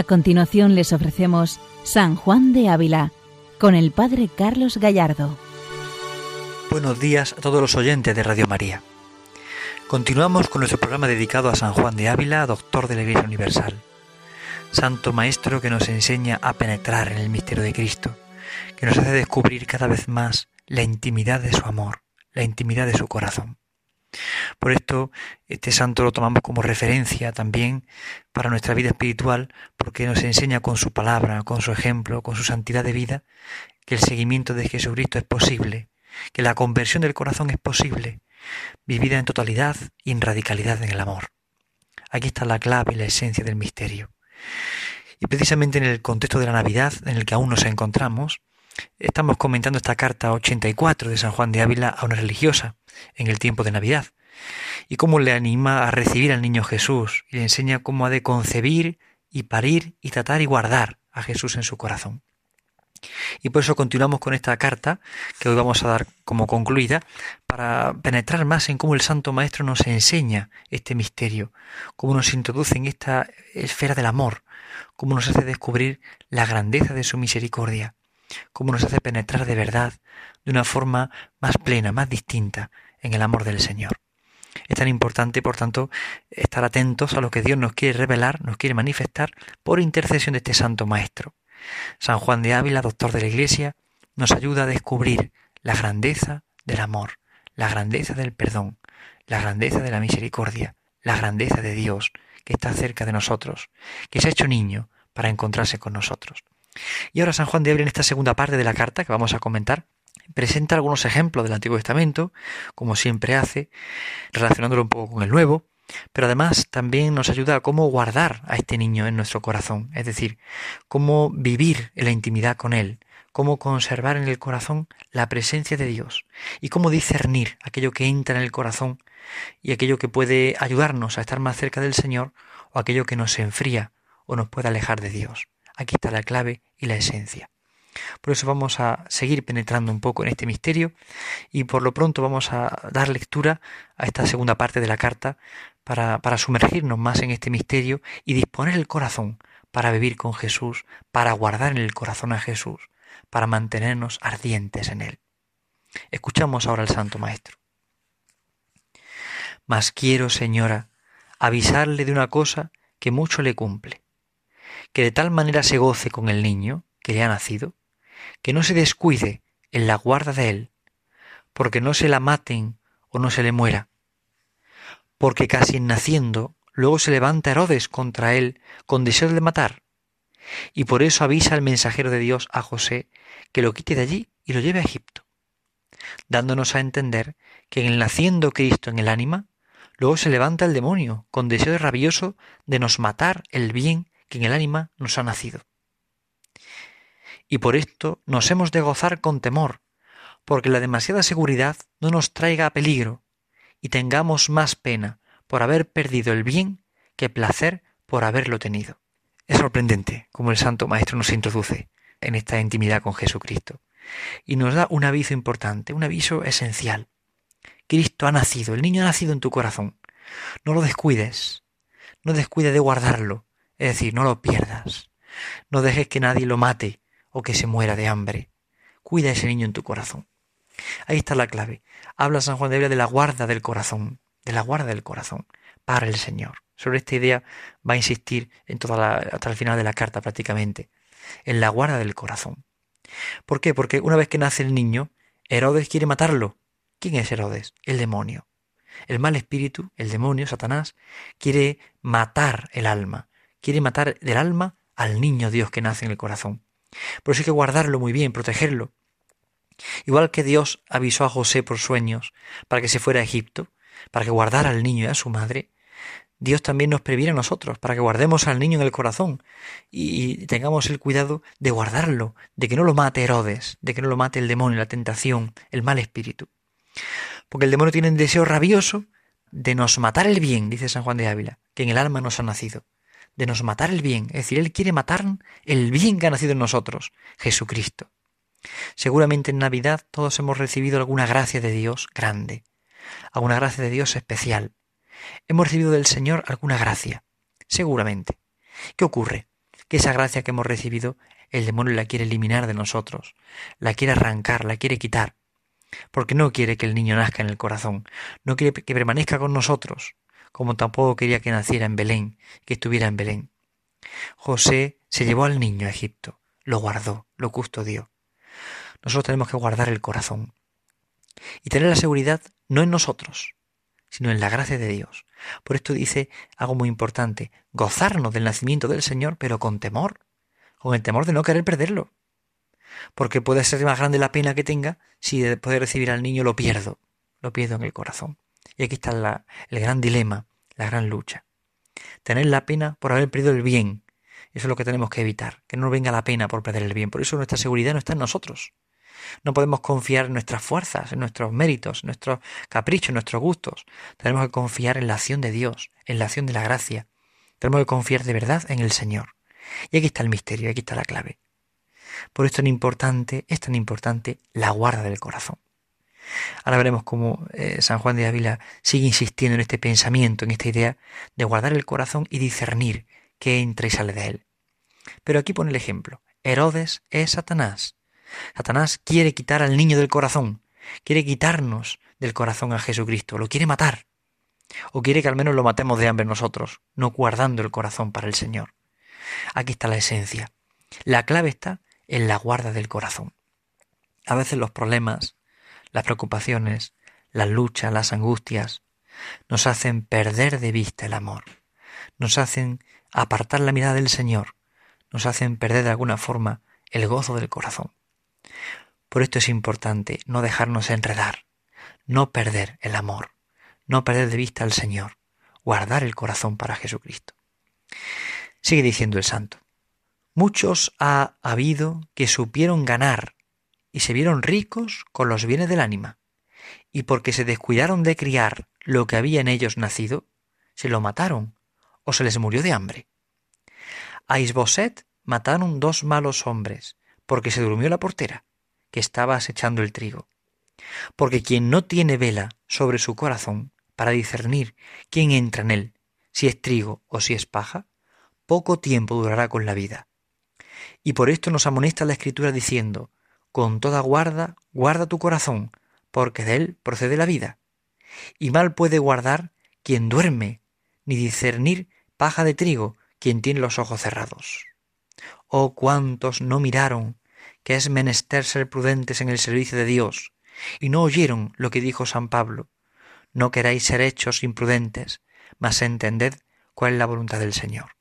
A continuación les ofrecemos San Juan de Ávila con el Padre Carlos Gallardo. Buenos días a todos los oyentes de Radio María. Continuamos con nuestro programa dedicado a San Juan de Ávila, doctor de la Iglesia Universal. Santo Maestro que nos enseña a penetrar en el misterio de Cristo, que nos hace descubrir cada vez más la intimidad de su amor, la intimidad de su corazón. Por esto, este santo lo tomamos como referencia también para nuestra vida espiritual, porque nos enseña con su palabra, con su ejemplo, con su santidad de vida, que el seguimiento de Jesucristo es posible, que la conversión del corazón es posible, vivida en totalidad y en radicalidad en el amor. Aquí está la clave y la esencia del misterio. Y precisamente en el contexto de la Navidad, en el que aún nos encontramos, estamos comentando esta carta 84 de San Juan de Ávila a una religiosa, en el tiempo de Navidad, y cómo le anima a recibir al niño Jesús y le enseña cómo ha de concebir y parir y tratar y guardar a Jesús en su corazón. Y por eso continuamos con esta carta que hoy vamos a dar como concluida para penetrar más en cómo el Santo Maestro nos enseña este misterio, cómo nos introduce en esta esfera del amor, cómo nos hace descubrir la grandeza de su misericordia, cómo nos hace penetrar de verdad de una forma más plena, más distinta en el amor del Señor. Es tan importante, por tanto, estar atentos a lo que Dios nos quiere revelar, nos quiere manifestar por intercesión de este Santo Maestro. San Juan de Ávila, doctor de la Iglesia, nos ayuda a descubrir la grandeza del amor, la grandeza del perdón, la grandeza de la misericordia, la grandeza de Dios que está cerca de nosotros, que se ha hecho niño para encontrarse con nosotros. Y ahora San Juan de Ávila en esta segunda parte de la carta que vamos a comentar presenta algunos ejemplos del Antiguo Testamento, como siempre hace, relacionándolo un poco con el Nuevo, pero además también nos ayuda a cómo guardar a este niño en nuestro corazón, es decir, cómo vivir en la intimidad con él, cómo conservar en el corazón la presencia de Dios y cómo discernir aquello que entra en el corazón y aquello que puede ayudarnos a estar más cerca del Señor o aquello que nos enfría o nos puede alejar de Dios. Aquí está la clave y la esencia. Por eso vamos a seguir penetrando un poco en este misterio y por lo pronto vamos a dar lectura a esta segunda parte de la carta para, sumergirnos más en este misterio y disponer el corazón para vivir con Jesús, para guardar en el corazón a Jesús, para mantenernos ardientes en él. Escuchamos ahora al Santo Maestro. Mas quiero, señora, avisarle de una cosa que mucho le cumple, que de tal manera se goce con el niño que le ha nacido, que no se descuide en la guarda de él, porque no se la maten o no se le muera, porque casi en naciendo luego se levanta Herodes contra él con deseo de matar, y por eso avisa el mensajero de Dios a José que lo quite de allí y lo lleve a Egipto, dándonos a entender que en el naciendo Cristo en el ánima, luego se levanta el demonio con deseo rabioso de nos matar el bien que en el ánima nos ha nacido y por esto nos hemos de gozar con temor, porque la demasiada seguridad no nos traiga peligro, y tengamos más pena por haber perdido el bien que placer por haberlo tenido. Es sorprendente cómo el Santo Maestro nos introduce en esta intimidad con Jesucristo y nos da un aviso importante, un aviso esencial. Cristo ha nacido, el niño ha nacido en tu corazón. No lo descuides, no descuides de guardarlo, es decir, no lo pierdas. No dejes que nadie lo mate o que se muera de hambre. Cuida a ese niño en tu corazón. Ahí está la clave. Habla San Juan de Ávila de la guarda del corazón, de la guarda del corazón para el Señor. Sobre esta idea va a insistir en toda la, hasta el final de la carta prácticamente, en la guarda del corazón. ¿Por qué? Porque una vez que nace el niño, Herodes quiere matarlo. ¿Quién es Herodes? El demonio. El mal espíritu, el demonio, Satanás, quiere matar el alma, quiere matar del alma al niño Dios que nace en el corazón. Por eso hay que guardarlo muy bien, protegerlo. Igual que Dios avisó a José por sueños para que se fuera a Egipto, para que guardara al niño y a su madre, Dios también nos previene a nosotros, para que guardemos al niño en el corazón y tengamos el cuidado de guardarlo, de que no lo mate Herodes, de que no lo mate el demonio, la tentación, el mal espíritu. Porque el demonio tiene un deseo rabioso de nos matar el bien, dice San Juan de Ávila, que en el alma nos ha nacido de nos matar el bien, es decir, Él quiere matar el bien que ha nacido en nosotros, Jesucristo. Seguramente en Navidad todos hemos recibido alguna gracia de Dios grande, alguna gracia de Dios especial. Hemos recibido del Señor alguna gracia, seguramente. ¿Qué ocurre? que esa gracia que hemos recibido el demonio la quiere eliminar de nosotros, la quiere arrancar, la quiere quitar, porque no quiere que el niño nazca en el corazón, no quiere que permanezca con nosotros, como tampoco quería que naciera en Belén, que estuviera en Belén. José se llevó al niño a Egipto, lo guardó, lo custodió. Nosotros tenemos que guardar el corazón y tener la seguridad no en nosotros, sino en la gracia de Dios. Por esto dice algo muy importante, gozarnos del nacimiento del Señor, pero con temor, con el temor de no querer perderlo. Porque puede ser más grande la pena que tenga si después de recibir al niño lo pierdo, lo pierdo en el corazón. Y aquí está el gran dilema, la gran lucha. Tener la pena por haber perdido el bien. Eso es lo que tenemos que evitar, que no nos venga la pena por perder el bien. Por eso nuestra seguridad no está en nosotros. No podemos confiar en nuestras fuerzas, en nuestros méritos, en nuestros caprichos, en nuestros gustos. Tenemos que confiar en la acción de Dios, en la acción de la gracia. Tenemos que confiar de verdad en el Señor. Y aquí está el misterio, aquí está la clave. Por esto es tan importante, es tan importante la guarda del corazón. Ahora veremos cómo eh, San Juan de Ávila sigue insistiendo en este pensamiento, en esta idea de guardar el corazón y discernir qué entra y sale de él. Pero aquí pone el ejemplo. Herodes es Satanás. Satanás quiere quitar al niño del corazón, quiere quitarnos del corazón a Jesucristo, lo quiere matar. O quiere que al menos lo matemos de hambre nosotros, no guardando el corazón para el Señor. Aquí está la esencia. La clave está en la guarda del corazón. A veces los problemas, las preocupaciones, las luchas, las angustias, nos hacen perder de vista el amor, nos hacen apartar la mirada del Señor, nos hacen perder de alguna forma el gozo del corazón. Por esto es importante no dejarnos enredar, no perder el amor, no perder de vista al Señor, guardar el corazón para Jesucristo. Sigue diciendo el santo. Muchos ha habido que supieron ganar y se vieron ricos con los bienes del ánima, y porque se descuidaron de criar lo que había en ellos nacido, se lo mataron o se les murió de hambre. A Isboset mataron dos malos hombres, porque se durmió la portera, que estaba acechando el trigo. Porque quien no tiene vela sobre su corazón para discernir quién entra en él, si es trigo o si es paja, poco tiempo durará con la vida. Y por esto nos amonesta la Escritura diciendo, con toda guarda, guarda tu corazón, porque de él procede la vida. Y mal puede guardar quien duerme, ni discernir paja de trigo quien tiene los ojos cerrados. Oh cuántos no miraron que es menester ser prudentes en el servicio de Dios, y no oyeron lo que dijo San Pablo. No queráis ser hechos imprudentes, mas entended cuál es la voluntad del Señor.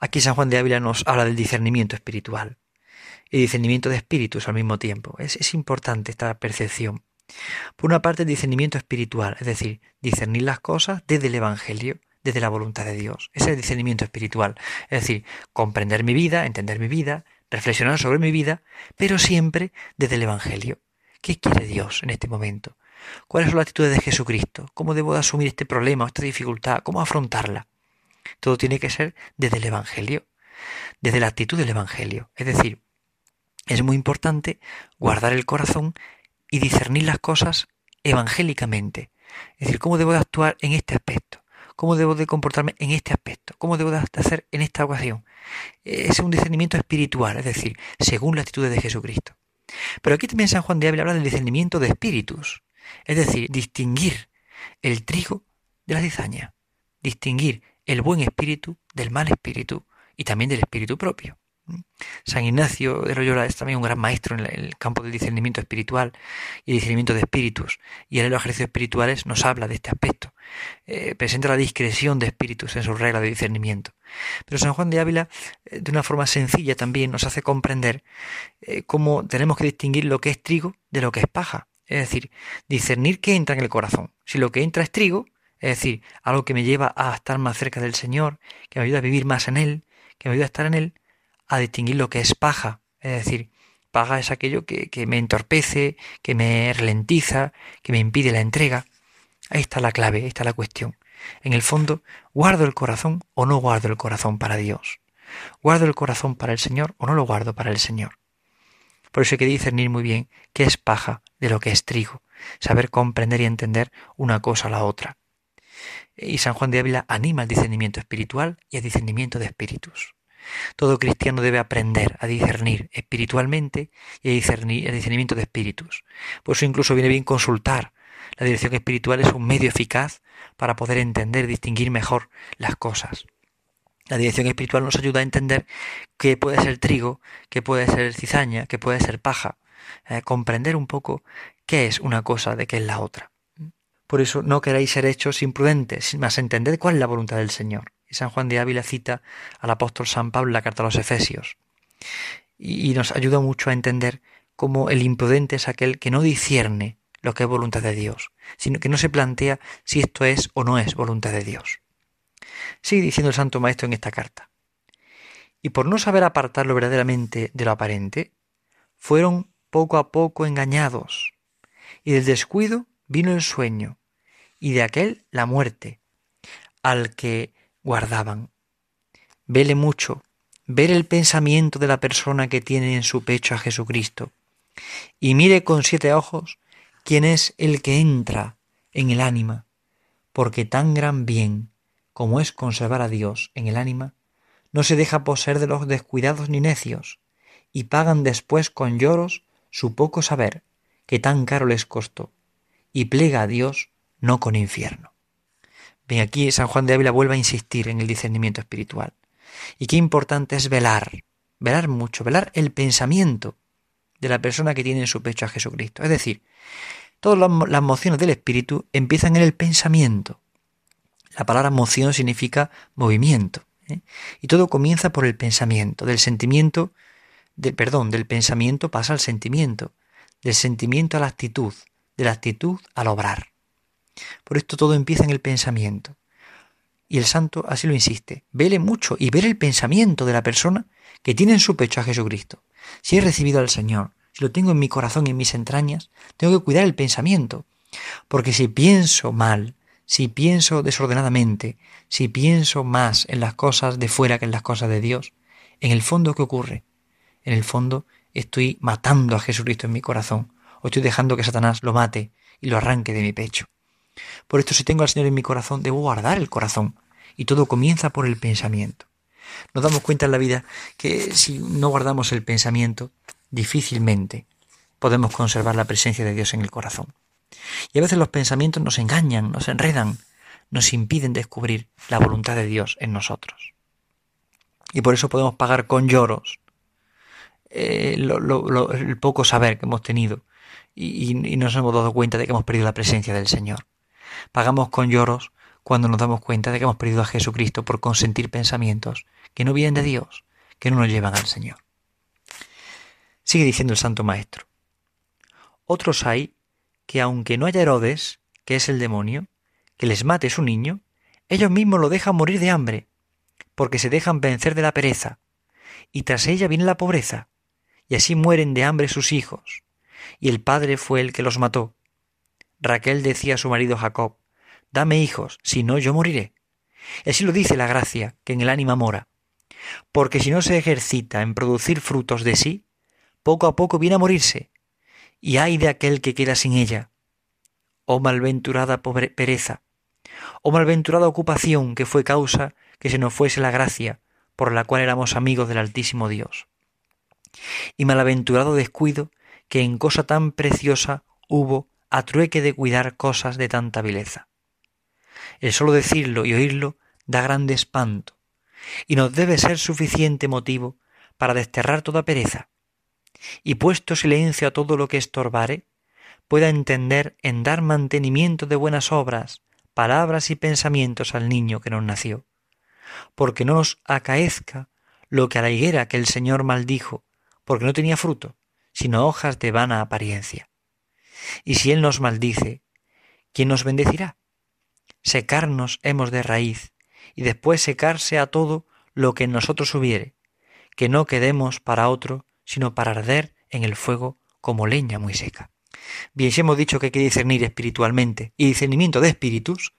Aquí San Juan de Ávila nos habla del discernimiento espiritual y discernimiento de espíritus al mismo tiempo. Es, es importante esta percepción. Por una parte, el discernimiento espiritual, es decir, discernir las cosas desde el Evangelio, desde la voluntad de Dios. Ese es el discernimiento espiritual. Es decir, comprender mi vida, entender mi vida, reflexionar sobre mi vida, pero siempre desde el Evangelio. ¿Qué quiere Dios en este momento? ¿Cuáles son las actitudes de Jesucristo? ¿Cómo debo asumir este problema o esta dificultad? ¿Cómo afrontarla? Todo tiene que ser desde el Evangelio, desde la actitud del Evangelio. Es decir, es muy importante guardar el corazón y discernir las cosas evangélicamente. Es decir, ¿cómo debo de actuar en este aspecto? ¿Cómo debo de comportarme en este aspecto? ¿Cómo debo de hacer en esta ocasión? Es un discernimiento espiritual, es decir, según la actitud de Jesucristo. Pero aquí también San Juan de Ávila habla del discernimiento de espíritus, es decir, distinguir el trigo de la cizaña, distinguir el buen espíritu del mal espíritu y también del espíritu propio. San Ignacio de Loyola es también un gran maestro en el campo del discernimiento espiritual y el discernimiento de espíritus. Y en los ejercicios espirituales nos habla de este aspecto. Eh, presenta la discreción de espíritus en su regla de discernimiento. Pero San Juan de Ávila, eh, de una forma sencilla también, nos hace comprender eh, cómo tenemos que distinguir lo que es trigo de lo que es paja. Es decir, discernir qué entra en el corazón. Si lo que entra es trigo, es decir, algo que me lleva a estar más cerca del Señor, que me ayuda a vivir más en Él, que me ayuda a estar en Él, a distinguir lo que es paja. Es decir, paja es aquello que, que me entorpece, que me ralentiza, que me impide la entrega. Ahí está la clave, ahí está la cuestión. En el fondo, ¿guardo el corazón o no guardo el corazón para Dios? ¿Guardo el corazón para el Señor o no lo guardo para el Señor? Por eso hay que discernir muy bien qué es paja de lo que es trigo, saber comprender y entender una cosa a la otra. Y San Juan de Ávila anima al discernimiento espiritual y al discernimiento de espíritus. Todo cristiano debe aprender a discernir espiritualmente y a discernir el discernimiento de espíritus. Por eso incluso viene bien consultar. La dirección espiritual es un medio eficaz para poder entender, distinguir mejor las cosas. La dirección espiritual nos ayuda a entender qué puede ser trigo, qué puede ser cizaña, qué puede ser paja, eh, comprender un poco qué es una cosa de qué es la otra. Por eso no queráis ser hechos imprudentes, más entender cuál es la voluntad del Señor. Y San Juan de Ávila cita al apóstol San Pablo en la carta a los Efesios. Y, nos ayuda mucho a entender cómo el imprudente es aquel que no discierne lo que es voluntad de Dios, sino que no se plantea si esto es o no es voluntad de Dios. Sigue diciendo el Santo Maestro en esta carta. Y por no saber apartarlo verdaderamente de lo aparente, fueron poco a poco engañados, y del descuido vino el sueño, y de aquel la muerte, al que guardaban. Vele mucho, ver el pensamiento de la persona que tiene en su pecho a Jesucristo, y mire con siete ojos quién es el que entra en el ánima, porque tan gran bien como es conservar a Dios en el ánima, no se deja poseer de los descuidados ni necios, y pagan después con lloros su poco saber, que tan caro les costó, y plega a Dios no con infierno. Bien, aquí San Juan de Ávila vuelve a insistir en el discernimiento espiritual. Y qué importante es velar, velar mucho, velar el pensamiento de la persona que tiene en su pecho a Jesucristo. Es decir, todas las mociones del espíritu empiezan en el pensamiento. La palabra moción significa movimiento. ¿eh? Y todo comienza por el pensamiento, del sentimiento, perdón, del pensamiento pasa al sentimiento, del sentimiento a la actitud, de la actitud al obrar. Por esto todo empieza en el pensamiento. Y el santo así lo insiste, vele mucho y ver el pensamiento de la persona que tiene en su pecho a Jesucristo. Si he recibido al Señor, si lo tengo en mi corazón y en mis entrañas, tengo que cuidar el pensamiento. Porque si pienso mal, si pienso desordenadamente, si pienso más en las cosas de fuera que en las cosas de Dios, en el fondo, ¿qué ocurre? En el fondo estoy matando a Jesucristo en mi corazón, o estoy dejando que Satanás lo mate y lo arranque de mi pecho. Por esto, si tengo al Señor en mi corazón, debo guardar el corazón, y todo comienza por el pensamiento. Nos damos cuenta en la vida que si no guardamos el pensamiento, difícilmente podemos conservar la presencia de Dios en el corazón. Y a veces los pensamientos nos engañan, nos enredan, nos impiden descubrir la voluntad de Dios en nosotros. Y por eso podemos pagar con lloros eh, el poco saber que hemos tenido y, y nos hemos dado cuenta de que hemos perdido la presencia del Señor. Pagamos con lloros cuando nos damos cuenta de que hemos perdido a Jesucristo por consentir pensamientos que no vienen de Dios, que no nos llevan al Señor. Sigue diciendo el Santo Maestro. Otros hay que aunque no haya Herodes, que es el demonio, que les mate su niño, ellos mismos lo dejan morir de hambre, porque se dejan vencer de la pereza, y tras ella viene la pobreza, y así mueren de hambre sus hijos, y el padre fue el que los mató. Raquel decía a su marido Jacob, Dame hijos, si no yo moriré. Así lo dice la gracia que en el ánima mora, porque si no se ejercita en producir frutos de sí, poco a poco viene a morirse, y ay de aquel que queda sin ella. Oh malventurada pereza, oh malventurada ocupación que fue causa que se nos fuese la gracia por la cual éramos amigos del Altísimo Dios. Y malaventurado descuido que en cosa tan preciosa hubo a trueque de cuidar cosas de tanta vileza. El solo decirlo y oírlo da grande espanto, y nos debe ser suficiente motivo para desterrar toda pereza, y puesto silencio a todo lo que estorbare, pueda entender en dar mantenimiento de buenas obras, palabras y pensamientos al niño que nos nació, porque no nos acaezca lo que a la higuera que el Señor maldijo, porque no tenía fruto, sino hojas de vana apariencia. Y si Él nos maldice, ¿quién nos bendecirá? Secarnos hemos de raíz, y después secarse a todo lo que en nosotros hubiere, que no quedemos para otro, sino para arder en el fuego como leña muy seca. Bien, si hemos dicho que hay que discernir espiritualmente y discernimiento de espíritus,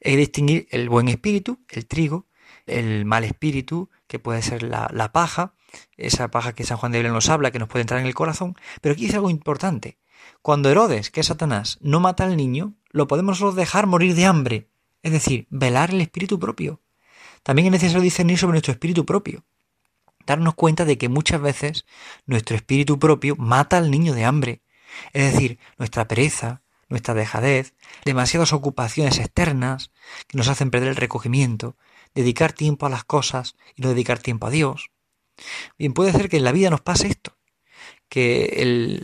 es distinguir el buen espíritu, el trigo, el mal espíritu, que puede ser la, paja, esa paja que San Juan de Biblia nos habla, que nos puede entrar en el corazón, pero aquí dice algo importante. Cuando Herodes, que es Satanás, no mata al niño, lo podemos dejar morir de hambre, es decir, velar el espíritu propio. También es necesario discernir sobre nuestro espíritu propio. darnos cuenta de que muchas veces nuestro espíritu propio mata al niño de hambre. Es decir, nuestra pereza, nuestra dejadez, demasiadas ocupaciones externas que nos hacen perder el recogimiento, dedicar tiempo a las cosas y no dedicar tiempo a Dios. Bien, puede ser que en la vida nos pase esto, que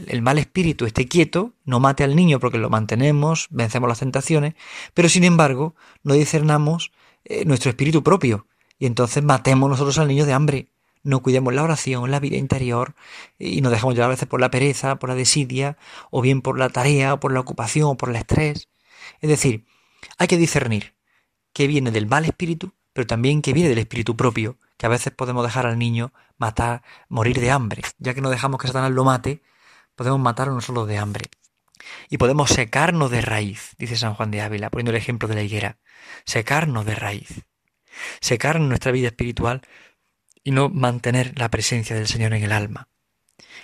el, mal espíritu esté quieto, no mate al niño porque lo mantenemos, vencemos las tentaciones, pero sin embargo no discernamos eh, nuestro espíritu propio y entonces matemos nosotros al niño de hambre. No cuidemos la oración, la vida interior y nos dejamos llevar a veces por la pereza, por la desidia, o bien por la tarea, o por la ocupación, o por el estrés. Es decir, hay que discernir qué viene del mal espíritu, pero también qué viene del espíritu propio, que a veces podemos dejar al niño matar, morir de hambre. Ya que no dejamos que Satanás lo mate, podemos matarlo nosotros de hambre. Y podemos secarnos de raíz, dice San Juan de Ávila, poniendo el ejemplo de la higuera. Secarnos de raíz. Secar nuestra vida espiritual y no mantener la presencia del Señor en el alma.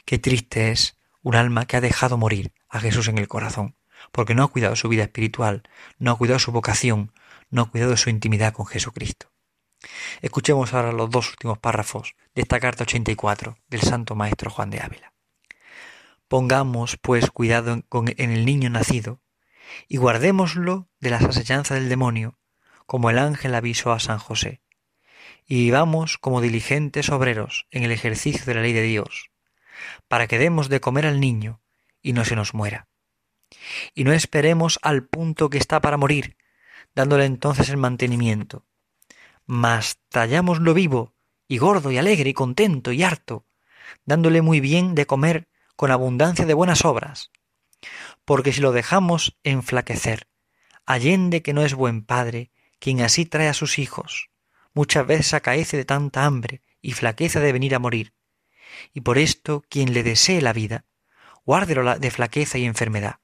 Qué triste es un alma que ha dejado morir a Jesús en el corazón, porque no ha cuidado su vida espiritual, no ha cuidado su vocación, no ha cuidado su intimidad con Jesucristo. Escuchemos ahora los dos últimos párrafos de esta carta 84 del Santo Maestro Juan de Ávila. Pongamos, pues, cuidado en, el niño nacido y guardémoslo de las asechanzas del demonio, como el ángel avisó a San José, y vivamos como diligentes obreros en el ejercicio de la ley de Dios, para que demos de comer al niño y no se nos muera. Y no esperemos al punto que está para morir, dándole entonces el mantenimiento, mas tallámoslo vivo y gordo y alegre y contento y harto, dándole muy bien de comer con abundancia de buenas obras. Porque si lo dejamos enflaquecer, allende que no es buen padre quien así trae a sus hijos, muchas veces acaece de tanta hambre y flaqueza de venir a morir. Y por esto quien le desee la vida, guárdelo de flaqueza y enfermedad.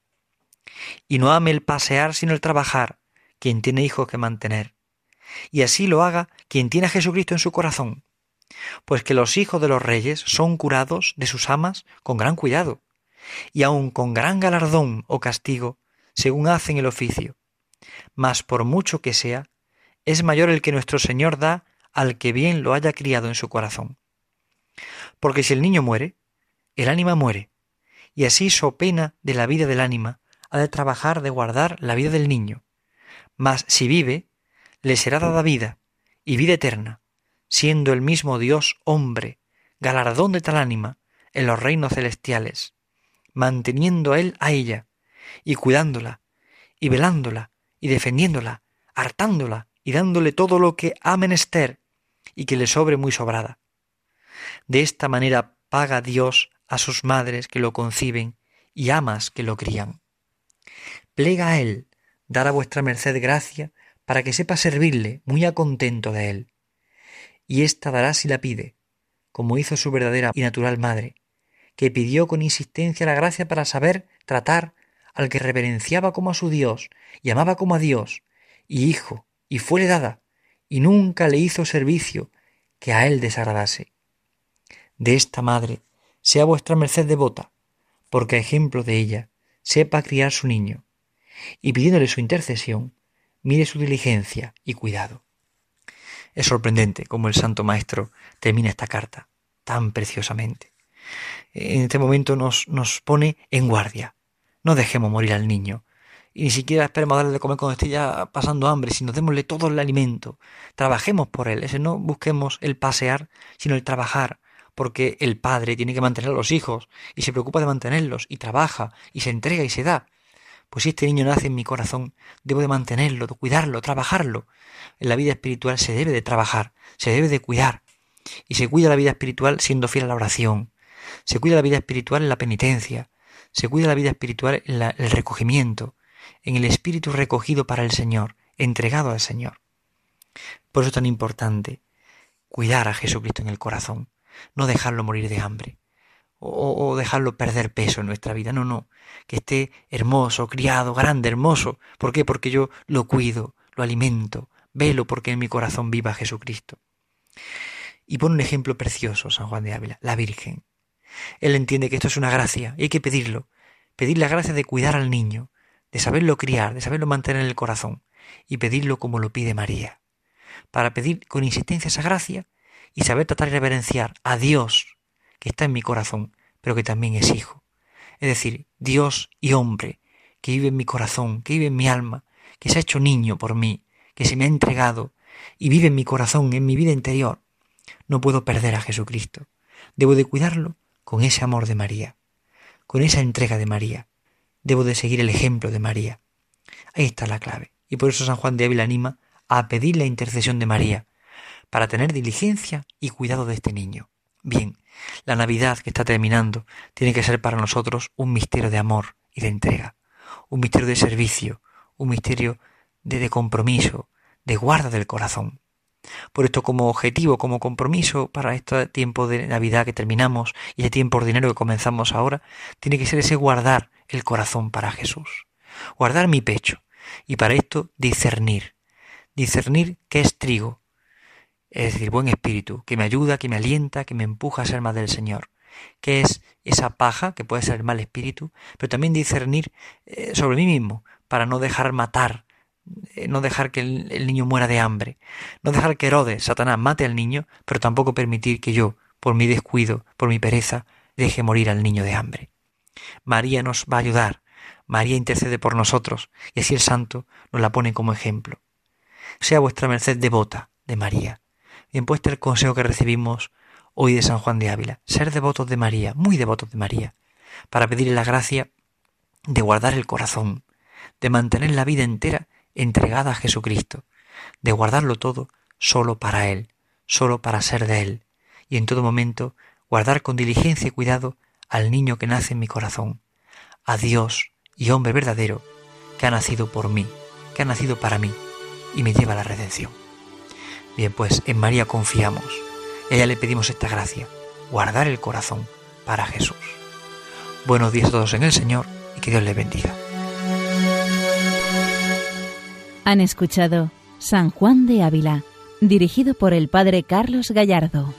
Y no ame el pasear sino el trabajar, quien tiene hijos que mantener y así lo haga quien tiene a Jesucristo en su corazón, pues que los hijos de los reyes son curados de sus amas con gran cuidado, y aun con gran galardón o castigo, según hacen el oficio. Mas por mucho que sea, es mayor el que nuestro Señor da al que bien lo haya criado en su corazón. Porque si el niño muere, el ánima muere, y así so pena de la vida del ánima ha de trabajar de guardar la vida del niño. Mas si vive, le será dada vida y vida eterna, siendo el mismo Dios hombre, galardón de tal ánima en los reinos celestiales, manteniendo a él a ella, y cuidándola, y velándola, y defendiéndola, hartándola, y dándole todo lo que ha menester, y que le sobre muy sobrada. De esta manera paga Dios a sus madres que lo conciben y amas que lo crían. Plega a él dar a vuestra merced gracia para que sepa servirle muy a contento de él. Y ésta dará si la pide, como hizo su verdadera y natural madre, que pidió con insistencia la gracia para saber tratar al que reverenciaba como a su Dios y amaba como a Dios, y hijo, y fuele dada, y nunca le hizo servicio que a él desagradase. De esta madre sea vuestra merced devota, porque a ejemplo de ella sepa criar su niño, y pidiéndole su intercesión, mire su diligencia y cuidado. Es sorprendente cómo el Santo Maestro termina esta carta tan preciosamente. En este momento nos, nos pone en guardia. No dejemos morir al niño. Y ni siquiera esperemos darle de comer cuando esté ya pasando hambre, sino démosle todo el alimento. Trabajemos por él. Ese no busquemos el pasear, sino el trabajar. Porque el padre tiene que mantener a los hijos y se preocupa de mantenerlos y trabaja y se entrega y se da. Pues si este niño nace en mi corazón, debo de mantenerlo, de cuidarlo, trabajarlo. En la vida espiritual se debe de trabajar, se debe de cuidar. Y se cuida la vida espiritual siendo fiel a la oración. Se cuida la vida espiritual en la penitencia. Se cuida la vida espiritual en el recogimiento, en el espíritu recogido para el Señor, entregado al Señor. Por eso es tan importante cuidar a Jesucristo en el corazón, no dejarlo morir de hambre o, dejarlo perder peso en nuestra vida. No, no. Que esté hermoso, criado, grande, hermoso. ¿Por qué? Porque yo lo cuido, lo alimento, velo porque en mi corazón viva Jesucristo. Y pone un ejemplo precioso, San Juan de Ávila, la Virgen. Él entiende que esto es una gracia y hay que pedirlo. Pedir la gracia de cuidar al niño, de saberlo criar, de saberlo mantener en el corazón y pedirlo como lo pide María. Para pedir con insistencia esa gracia y saber tratar y reverenciar a Dios que está en mi corazón, pero que también es hijo. Es decir, Dios y hombre, que vive en mi corazón, que vive en mi alma, que se ha hecho niño por mí, que se me ha entregado y vive en mi corazón, en mi vida interior. No puedo perder a Jesucristo. Debo de cuidarlo con ese amor de María, con esa entrega de María. Debo de seguir el ejemplo de María. Ahí está la clave. Y por eso San Juan de Ávila anima a pedir la intercesión de María, para tener diligencia y cuidado de este niño. Bien, la Navidad que está terminando tiene que ser para nosotros un misterio de amor y de entrega, un misterio de servicio, un misterio de, compromiso, de guarda del corazón. Por esto como objetivo, como compromiso para este tiempo de Navidad que terminamos y el tiempo ordinario que comenzamos ahora, tiene que ser ese guardar el corazón para Jesús, guardar mi pecho y para esto discernir, discernir qué es trigo, es decir, buen espíritu, que me ayuda, que me alienta, que me empuja a ser más del Señor, qué es esa paja, que puede ser el mal espíritu, pero también discernir eh, sobre mí mismo, para no dejar matar, eh, no dejar que el, niño muera de hambre, no dejar que Herodes, Satanás, mate al niño, pero tampoco permitir que yo, por mi descuido, por mi pereza, deje morir al niño de hambre. María nos va a ayudar, María intercede por nosotros, y así el santo nos la pone como ejemplo. Sea vuestra merced devota de María. Bien puesto el consejo que recibimos hoy de San Juan de Ávila, ser devotos de María, muy devotos de María, para pedirle la gracia de guardar el corazón, de mantener la vida entera entregada a Jesucristo, de guardarlo todo solo para Él, solo para ser de Él, y en todo momento guardar con diligencia y cuidado al niño que nace en mi corazón, a Dios y hombre verdadero que ha nacido por mí, que ha nacido para mí y me lleva a la redención. Bien, pues en María confiamos, a ella le pedimos esta gracia, guardar el corazón para Jesús. Buenos días a todos en el Señor y que Dios les bendiga. Han escuchado San Juan de Ávila, dirigido por el Padre Carlos Gallardo.